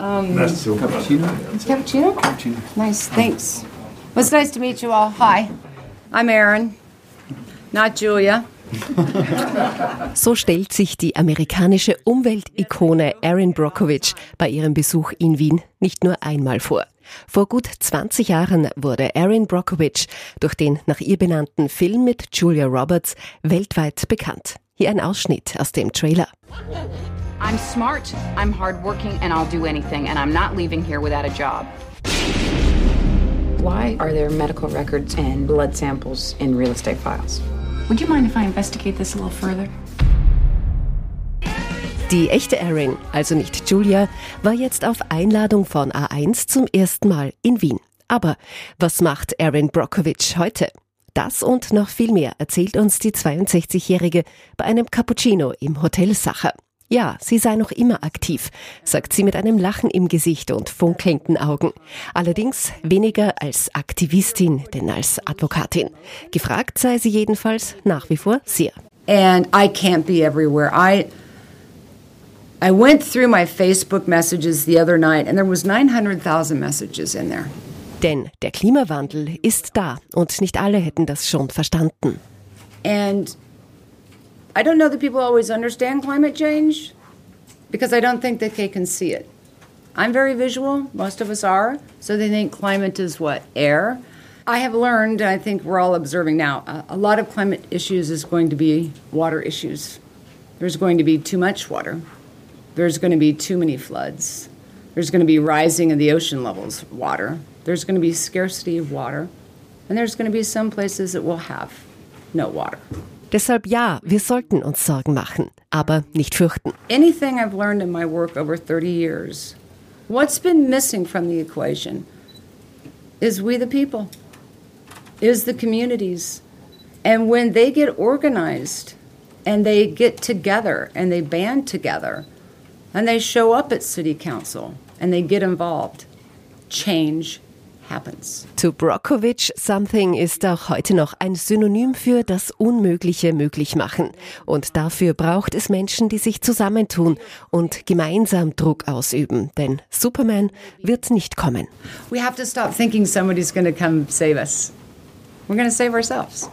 Um, cappuccino. Cappuccino. Cappuccino. Nice. Thanks. Well, it's nice to meet you all. Hi, I'm Aaron, not Julia. So stellt sich die amerikanische Umweltikone Erin Brockovich bei ihrem Besuch in Wien nicht nur einmal vor. Vor gut 20 Jahren wurde Erin Brockovich durch den nach ihr benannten Film mit Julia Roberts weltweit bekannt. Hier ein Ausschnitt aus dem Trailer. I'm smart, I'm hardworking, and I'll do anything, and I'm not leaving here without a job. Why are there medical records and blood samples in real estate files? Would you mind if I investigate this a little further? Die echte Erin, also nicht Julia, war jetzt auf Einladung von A1 zum ersten Mal in Wien. Aber was macht Erin Brockovich heute? Das und noch viel mehr erzählt uns die 62-Jährige bei einem Cappuccino im Hotel Sacher. Ja, sie sei noch immer aktiv, sagt sie mit einem Lachen im Gesicht und funkelnden Augen. Allerdings weniger als Aktivistin, denn als Advokatin. Gefragt sei sie jedenfalls nach wie vor sehr. And I can't be everywhere. I I went through my Facebook messages the other night and there was 900,000 messages in there. Denn der Klimawandel ist da und nicht alle hätten das schon verstanden. And I don't know that people always understand climate change because I don't think that they can see it. I'm very visual, most of us are, so they think climate is what? Air. I have learned, and I think we're all observing now, a, lot of climate issues is going to be water issues. There's going to be too much water. There's going to be too many floods. There's going to be rising of the ocean levels water. There's going to be scarcity of water. And there's going to be some places that will have no water. Deshalb ja, wir sollten uns Sorgen machen, aber nicht fürchten. Anything I've learned in my work over 30 years, what's been missing from the equation is we the people, is the communities. And when they get organized and they get together and they band together and they show up at city council and they get involved, change happens. To Brockovich, something ist auch heute noch ein Synonym für das Unmögliche möglich machen. Und dafür braucht es Menschen, die sich zusammentun und gemeinsam Druck ausüben. Denn Superman wird nicht kommen. We have to stop thinking somebody's going to come save us. We're going to save ourselves.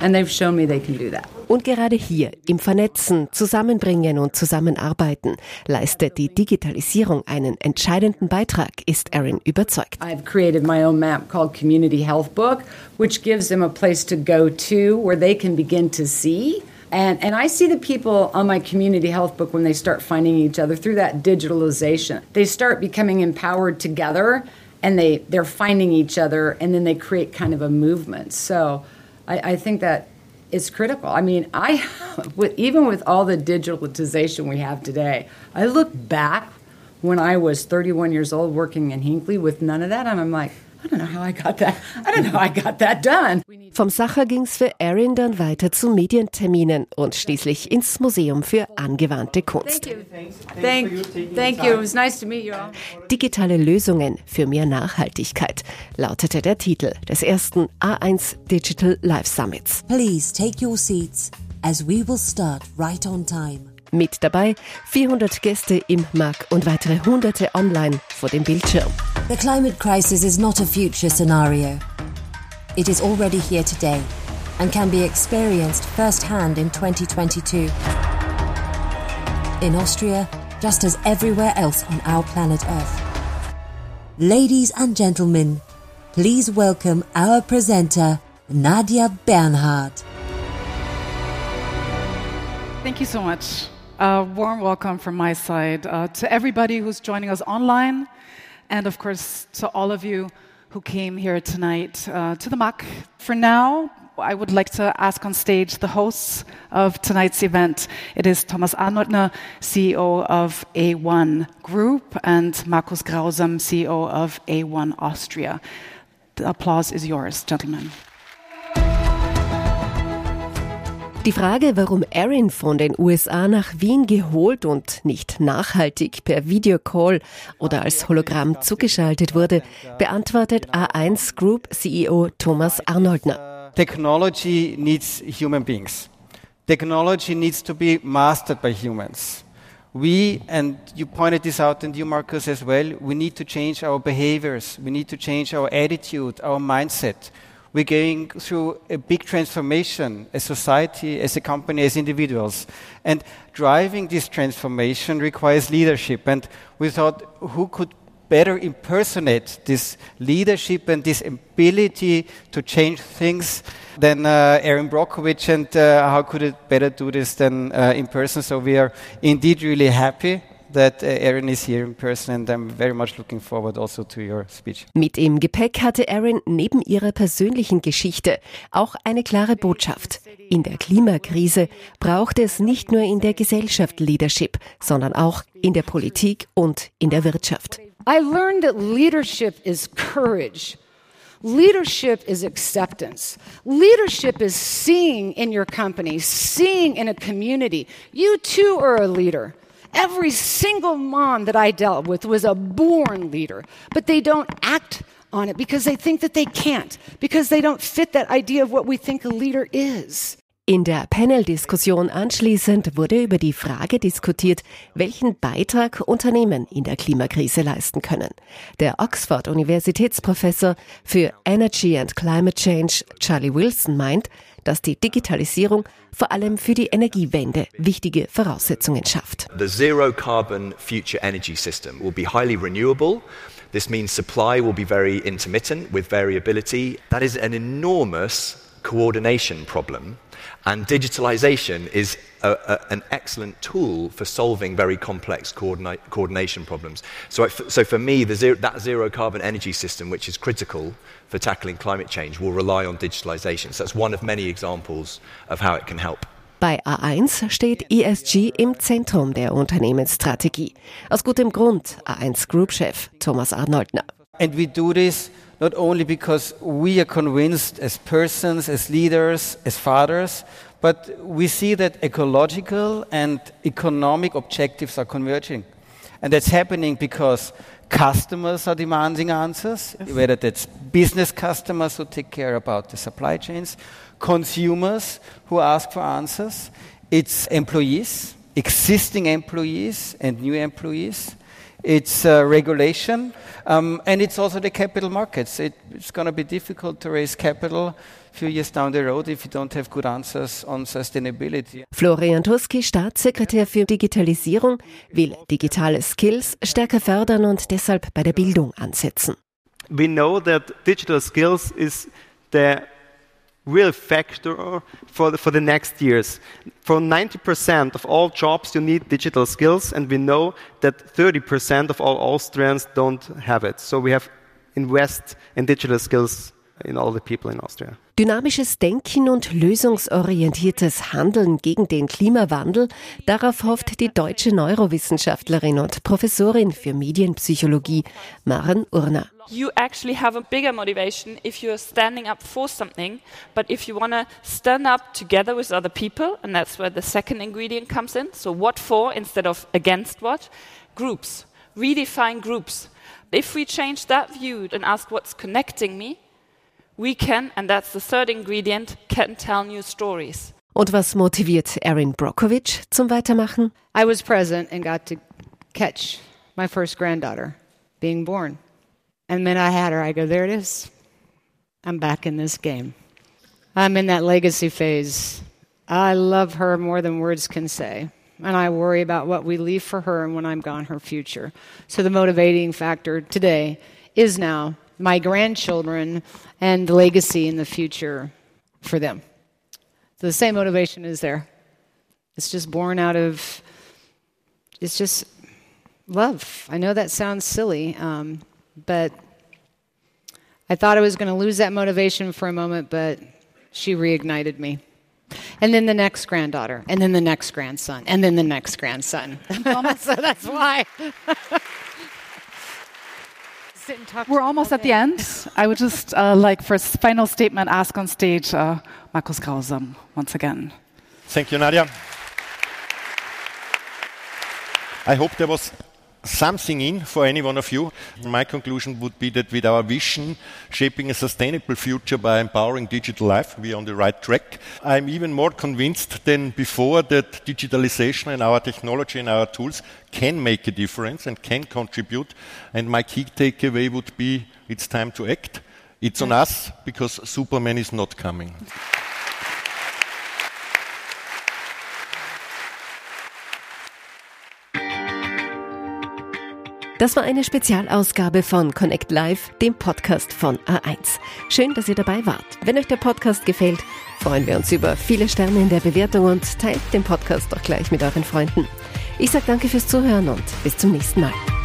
And they've shown me they can do that. Und gerade hier, im Vernetzen, Zusammenbringen und Zusammenarbeiten, leistet die Digitalisierung einen entscheidenden Beitrag, ist Erin überzeugt. I've created my own map called Community Health Book, which gives them a place to go to where they can begin to see. And, and I see the people on my community health book when they start finding each other through that digitalization. They start becoming empowered together and they, they're finding each other and then they create kind of a movement. So I, I think that it's critical. I mean, I even with all the digitalization we have today, I look back when I was 31 years old working in Hinkley with none of that, and I'm like, I don't know how I got that. I don't know how I got that done. Vom Sacher ging's für Erin dann weiter zu Medienterminen und schließlich ins Museum für angewandte Kunst. Thank you. Thank, thank you. It was nice to meet you all. Digitale Lösungen für mehr Nachhaltigkeit lautete der Titel des ersten A1 Digital Life Summits. Please take your seats as we will start right on time. Mit dabei 400 Gäste im MAG und weitere Hunderte online vor dem Bildschirm. The climate crisis is not a future scenario. It is already here today and can be experienced firsthand in 2022. In Austria, just as everywhere else on our planet Earth. Ladies and gentlemen, please welcome our presenter, Nadia Bernhard. Thank you so much. A warm welcome from my side uh, to everybody who's joining us online, and of course to all of you who came here tonight uh, to the MAC. For now, I would like to ask on stage the hosts of tonight's event. It is Thomas Arnoldner, CEO of A1 Group, and Markus Grausam, CEO of A1 Austria. The applause is yours, gentlemen. Die Frage, warum Erin von den USA nach Wien geholt und nicht nachhaltig per Videocall oder als Hologramm zugeschaltet wurde, beantwortet A1 Group CEO Thomas Arnoldner. Technology needs human beings. Technology needs to be mastered by humans. we, and you pointed this out, and you, Marcus, as well, we need to change our behaviors. We need to change our attitude, our mindset. We're going through a big transformation as society, as a company, as individuals. And driving this transformation requires leadership. And we thought, who could better impersonate this leadership and this ability to change things than uh, Aaron Brockovich, and uh, how could it better do this than uh, in person? So we are indeed really happy that uh, Aaron is here in person and I'm very much looking forward also to your speech. Mit im Gepäck hatte Aaron neben ihrer persönlichen Geschichte auch eine klare Botschaft. In der Klimakrise braucht es nicht nur in der Gesellschaft Leadership, sondern auch in der Politik und in der Wirtschaft. I learned that leadership is courage. Leadership is acceptance. Leadership is seeing in your company, seeing in a community. You too are a leader. Every single mom that I dealt with was a born leader, but they don't act on it because they think that they can't, because they don't fit that idea of what we think a leader is. In der Panel-Diskussion anschließend wurde über die Frage diskutiert, welchen Beitrag Unternehmen in der Klimakrise leisten können. Der Oxford-Universitätsprofessor für Energy and Climate Change, Charlie Wilson, meint, dass die Digitalisierung vor allem für die Energiewende wichtige Voraussetzungen schafft. The zero carbon future energy system will be highly renewable. This means supply will be very intermittent with variability. That is an enormous coordination problem. And digitalization is a, a, an excellent tool for solving very complex coordina coordination problems. So, so for me, zero, that zero carbon energy system, which is critical for tackling climate change, will rely on digitalization. So that's one of many examples of how it can help. Bei A1 steht ESG im Zentrum der Unternehmensstrategie. Aus gutem Grund, A1 Group-Chef Thomas Arnoldner. And we do this not only because we are convinced as persons, as leaders, as fathers, but we see that ecological and economic objectives are converging. And that's happening because customers are demanding answers, yes. whether that's business customers who take care about the supply chains, consumers who ask for answers, it's employees, existing employees and new employees, it's uh, regulation, um, and it's also the capital markets. It, it's going to be difficult to raise capital a few years down the road if you don't have good answers on sustainability. Florian Tuski, Staatssekretär für Digitalisierung, will digitale Skills stärker fördern und deshalb bei der Bildung ansetzen. We know that digital skills is the real factor for the, for the next years. For 90% of all jobs, you need digital skills, and we know that 30% of all Austrians don't have it. So we have invest in digital skills in all the people in Austria. Dynamisches Denken und lösungsorientiertes Handeln gegen den Klimawandel, darauf hofft die deutsche Neurowissenschaftlerin und Professorin für Medienpsychologie Maren Urner. You actually have a bigger motivation if you're standing up for something, but if you want to stand up together with other people, and that's where the second ingredient comes in. So, what for instead of against what? Groups. Redefine groups. If we change that view and ask what's connecting me, we can, and that's the third ingredient, can tell new stories. Und was motiviert Erin Brockovich zum Weitermachen? I was present and got to catch my first granddaughter being born. And then I had her. I go, there it is. I'm back in this game. I'm in that legacy phase. I love her more than words can say. And I worry about what we leave for her and when I'm gone, her future. So the motivating factor today is now my grandchildren and legacy in the future for them. So the same motivation is there. It's just born out of, it's just love. I know that sounds silly, um, but I thought I was going to lose that motivation for a moment, but she reignited me. And then the next granddaughter, and then the next grandson, and then the next grandson. so that's why. We're almost at the end. I would just uh, like, for a final statement, ask on stage uh, Markus Grausam once again. Thank you, Nadia. I hope there was something in for any one of you. My conclusion would be that with our vision, shaping a sustainable future by empowering digital life, we are on the right track. I'm even more convinced than before that digitalization and our technology and our tools can make a difference and can contribute. And my key takeaway would be it's time to act. It's on mm. us because Superman is not coming. Das war eine Spezialausgabe von Connect Live, dem Podcast von A1. Schön, dass ihr dabei wart. Wenn euch der Podcast gefällt, freuen wir uns über viele Sterne in der Bewertung und teilt den Podcast doch gleich mit euren Freunden. Ich sage danke fürs Zuhören und bis zum nächsten Mal.